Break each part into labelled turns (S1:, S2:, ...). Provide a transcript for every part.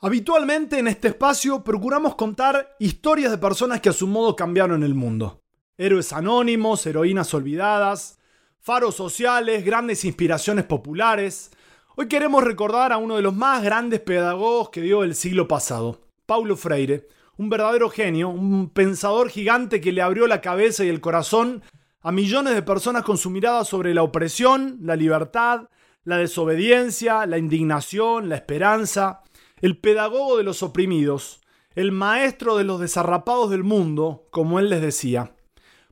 S1: Habitualmente en este espacio procuramos contar historias de personas que a su modo cambiaron el mundo. Héroes anónimos, heroínas olvidadas, faros sociales, grandes inspiraciones populares. Hoy queremos recordar a uno de los más grandes pedagogos que dio el siglo pasado, Paulo Freire, un verdadero genio, un pensador gigante que le abrió la cabeza y el corazón a millones de personas con su mirada sobre la opresión, la libertad, la desobediencia, la indignación, la esperanza el pedagogo de los oprimidos, el maestro de los desarrapados del mundo, como él les decía.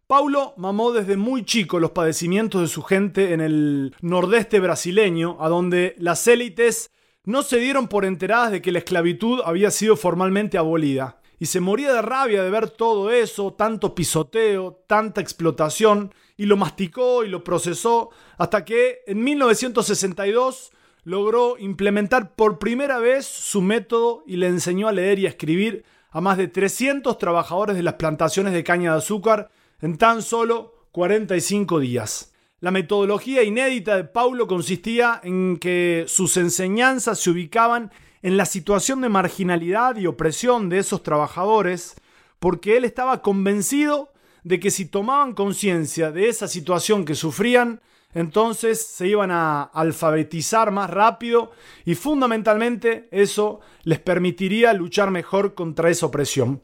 S1: Paulo mamó desde muy chico los padecimientos de su gente en el nordeste brasileño, a donde las élites no se dieron por enteradas de que la esclavitud había sido formalmente abolida, y se moría de rabia de ver todo eso, tanto pisoteo, tanta explotación, y lo masticó y lo procesó, hasta que en 1962 logró implementar por primera vez su método y le enseñó a leer y a escribir a más de 300 trabajadores de las plantaciones de caña de azúcar en tan solo 45 días. La metodología inédita de Paulo consistía en que sus enseñanzas se ubicaban en la situación de marginalidad y opresión de esos trabajadores, porque él estaba convencido de que si tomaban conciencia de esa situación que sufrían, entonces se iban a alfabetizar más rápido y fundamentalmente eso les permitiría luchar mejor contra esa opresión.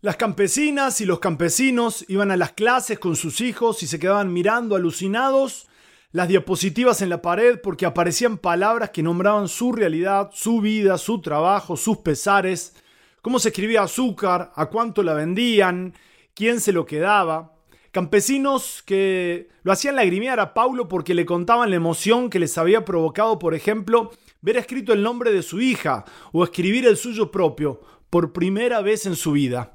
S1: Las campesinas y los campesinos iban a las clases con sus hijos y se quedaban mirando alucinados las diapositivas en la pared porque aparecían palabras que nombraban su realidad, su vida, su trabajo, sus pesares, cómo se escribía azúcar, a cuánto la vendían, quién se lo quedaba. Campesinos que lo hacían lagrimear a Paulo porque le contaban la emoción que les había provocado, por ejemplo, ver escrito el nombre de su hija o escribir el suyo propio por primera vez en su vida.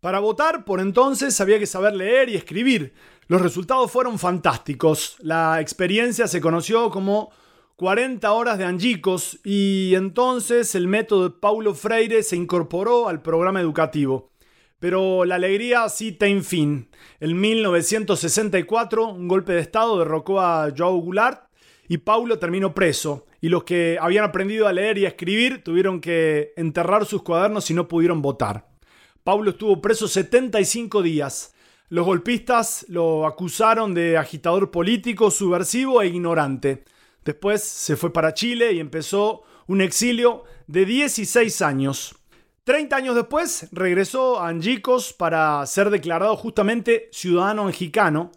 S1: Para votar, por entonces, había que saber leer y escribir. Los resultados fueron fantásticos. La experiencia se conoció como 40 horas de Angicos y entonces el método de Paulo Freire se incorporó al programa educativo. Pero la alegría sí tiene fin. En 1964, un golpe de Estado derrocó a Joao Goulart y Paulo terminó preso. Y los que habían aprendido a leer y a escribir tuvieron que enterrar sus cuadernos y no pudieron votar. Paulo estuvo preso 75 días. Los golpistas lo acusaron de agitador político, subversivo e ignorante. Después se fue para Chile y empezó un exilio de 16 años. Treinta años después regresó a Angicos para ser declarado justamente ciudadano mexicano.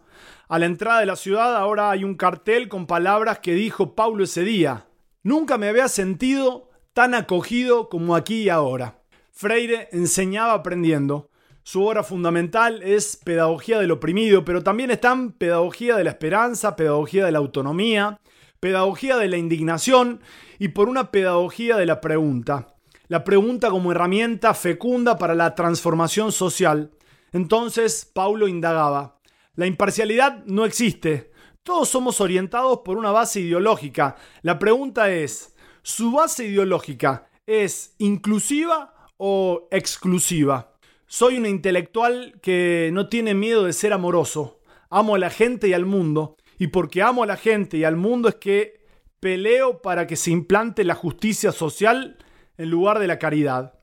S1: A la entrada de la ciudad ahora hay un cartel con palabras que dijo Paulo ese día. Nunca me había sentido tan acogido como aquí y ahora. Freire enseñaba aprendiendo. Su obra fundamental es Pedagogía del Oprimido, pero también están Pedagogía de la Esperanza, Pedagogía de la Autonomía, Pedagogía de la Indignación y por una Pedagogía de la Pregunta la pregunta como herramienta fecunda para la transformación social. Entonces Paulo indagaba, la imparcialidad no existe, todos somos orientados por una base ideológica. La pregunta es, ¿su base ideológica es inclusiva o exclusiva? Soy un intelectual que no tiene miedo de ser amoroso. Amo a la gente y al mundo. Y porque amo a la gente y al mundo es que peleo para que se implante la justicia social en lugar de la caridad.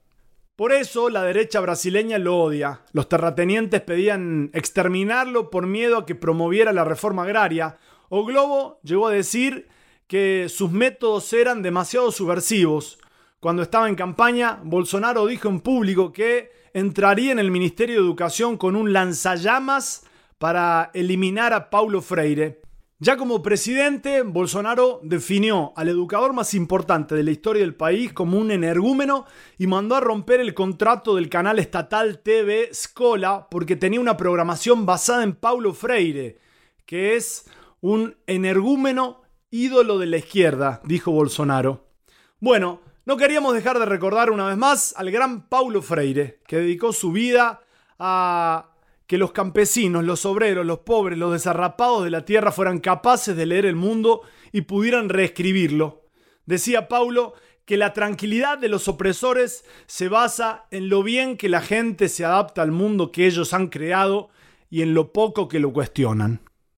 S1: Por eso la derecha brasileña lo odia. Los terratenientes pedían exterminarlo por miedo a que promoviera la reforma agraria. O Globo llegó a decir que sus métodos eran demasiado subversivos. Cuando estaba en campaña, Bolsonaro dijo en público que entraría en el Ministerio de Educación con un lanzallamas para eliminar a Paulo Freire. Ya como presidente, Bolsonaro definió al educador más importante de la historia del país como un energúmeno y mandó a romper el contrato del canal estatal TV Scola porque tenía una programación basada en Paulo Freire, que es un energúmeno ídolo de la izquierda, dijo Bolsonaro. Bueno, no queríamos dejar de recordar una vez más al gran Paulo Freire, que dedicó su vida a que los campesinos, los obreros, los pobres, los desarrapados de la tierra fueran capaces de leer el mundo y pudieran reescribirlo. Decía Paulo que la tranquilidad de los opresores se basa en lo bien que la gente se adapta al mundo que ellos han creado y en lo poco que lo cuestionan.